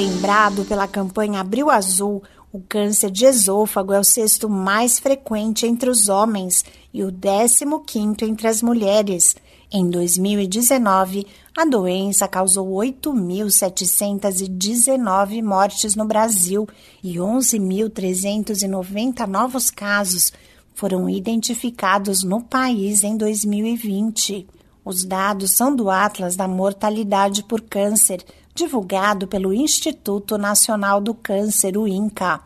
Lembrado pela campanha Abril Azul, o câncer de esôfago é o sexto mais frequente entre os homens e o décimo quinto entre as mulheres. Em 2019, a doença causou 8.719 mortes no Brasil e 11.390 novos casos foram identificados no país em 2020. Os dados são do Atlas da Mortalidade por Câncer, divulgado pelo Instituto Nacional do Câncer, o INCA.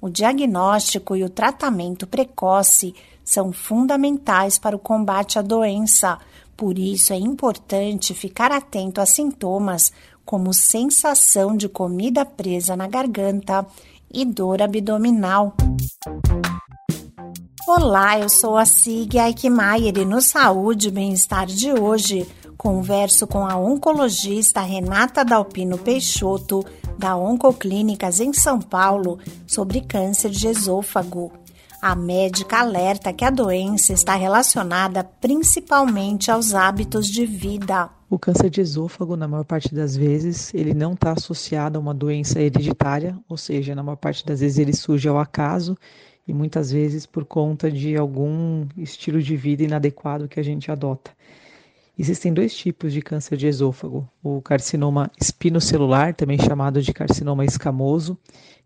O diagnóstico e o tratamento precoce são fundamentais para o combate à doença. Por isso é importante ficar atento a sintomas como sensação de comida presa na garganta e dor abdominal. Olá, eu sou a Sig Aikmaier e no Saúde e Bem-Estar de hoje converso com a oncologista Renata Dalpino Peixoto, da Oncoclínicas em São Paulo, sobre câncer de esôfago. A médica alerta que a doença está relacionada principalmente aos hábitos de vida. O câncer de esôfago, na maior parte das vezes, ele não está associado a uma doença hereditária, ou seja, na maior parte das vezes ele surge ao acaso e muitas vezes por conta de algum estilo de vida inadequado que a gente adota. Existem dois tipos de câncer de esôfago: o carcinoma espinocelular, também chamado de carcinoma escamoso,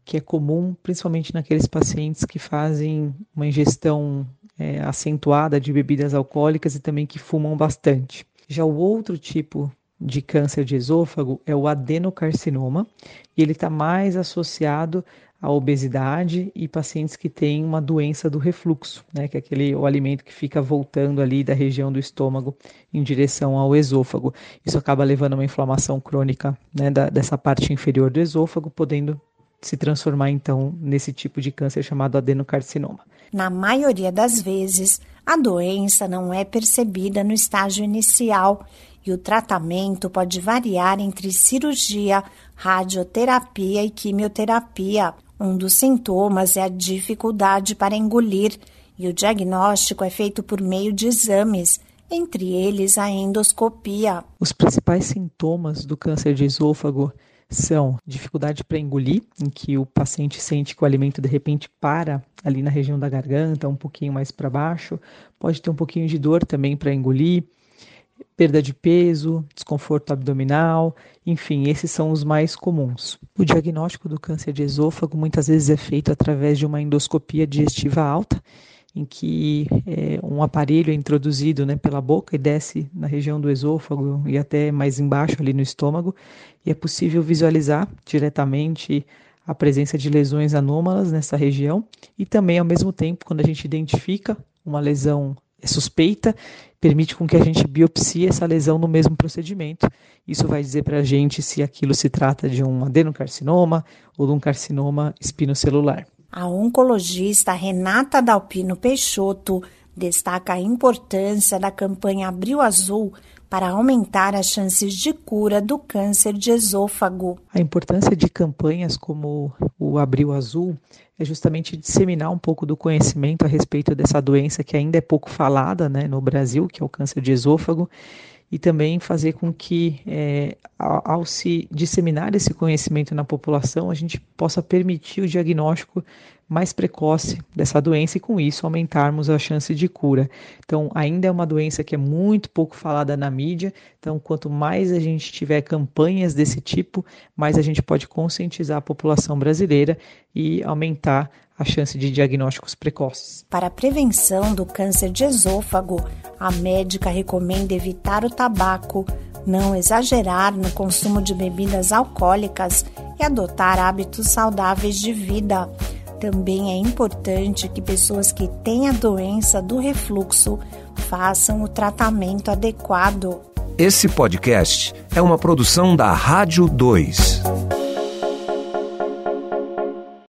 que é comum principalmente naqueles pacientes que fazem uma ingestão é, acentuada de bebidas alcoólicas e também que fumam bastante. Já o outro tipo de câncer de esôfago é o adenocarcinoma, e ele está mais associado à obesidade e pacientes que têm uma doença do refluxo, né, que é aquele o alimento que fica voltando ali da região do estômago em direção ao esôfago. Isso acaba levando a uma inflamação crônica né, da, dessa parte inferior do esôfago, podendo se transformar então nesse tipo de câncer chamado adenocarcinoma. Na maioria das vezes, a doença não é percebida no estágio inicial e o tratamento pode variar entre cirurgia, radioterapia e quimioterapia. Um dos sintomas é a dificuldade para engolir e o diagnóstico é feito por meio de exames, entre eles a endoscopia. Os principais sintomas do câncer de esôfago são dificuldade para engolir, em que o paciente sente que o alimento de repente para ali na região da garganta, um pouquinho mais para baixo, pode ter um pouquinho de dor também para engolir, perda de peso, desconforto abdominal, enfim, esses são os mais comuns. O diagnóstico do câncer de esôfago muitas vezes é feito através de uma endoscopia digestiva alta, em que é, um aparelho é introduzido né, pela boca e desce na região do esôfago e até mais embaixo ali no estômago, e é possível visualizar diretamente a presença de lesões anômalas nessa região e também ao mesmo tempo quando a gente identifica uma lesão suspeita, permite com que a gente biopsie essa lesão no mesmo procedimento. Isso vai dizer para a gente se aquilo se trata de um adenocarcinoma ou de um carcinoma espinocelular. A oncologista Renata Dalpino Peixoto destaca a importância da campanha Abril Azul para aumentar as chances de cura do câncer de esôfago. A importância de campanhas como o Abril Azul é justamente disseminar um pouco do conhecimento a respeito dessa doença que ainda é pouco falada né, no Brasil, que é o câncer de esôfago, e também fazer com que, é, ao, ao, se disseminar esse conhecimento na população, a gente possa permitir o diagnóstico mais precoce dessa doença e, com isso, aumentarmos a chance de cura. Então, ainda é uma doença que é muito pouco falada na mídia, então, quanto mais a gente tiver campanhas desse tipo, mais a gente pode conscientizar a população brasileira e aumentar a chance de diagnósticos precoces. Para a prevenção do câncer de esôfago, a médica recomenda evitar o tabaco, não exagerar no consumo de bebidas alcoólicas e adotar hábitos saudáveis de vida. Também é importante que pessoas que têm a doença do refluxo façam o tratamento adequado. Esse podcast é uma produção da Rádio 2.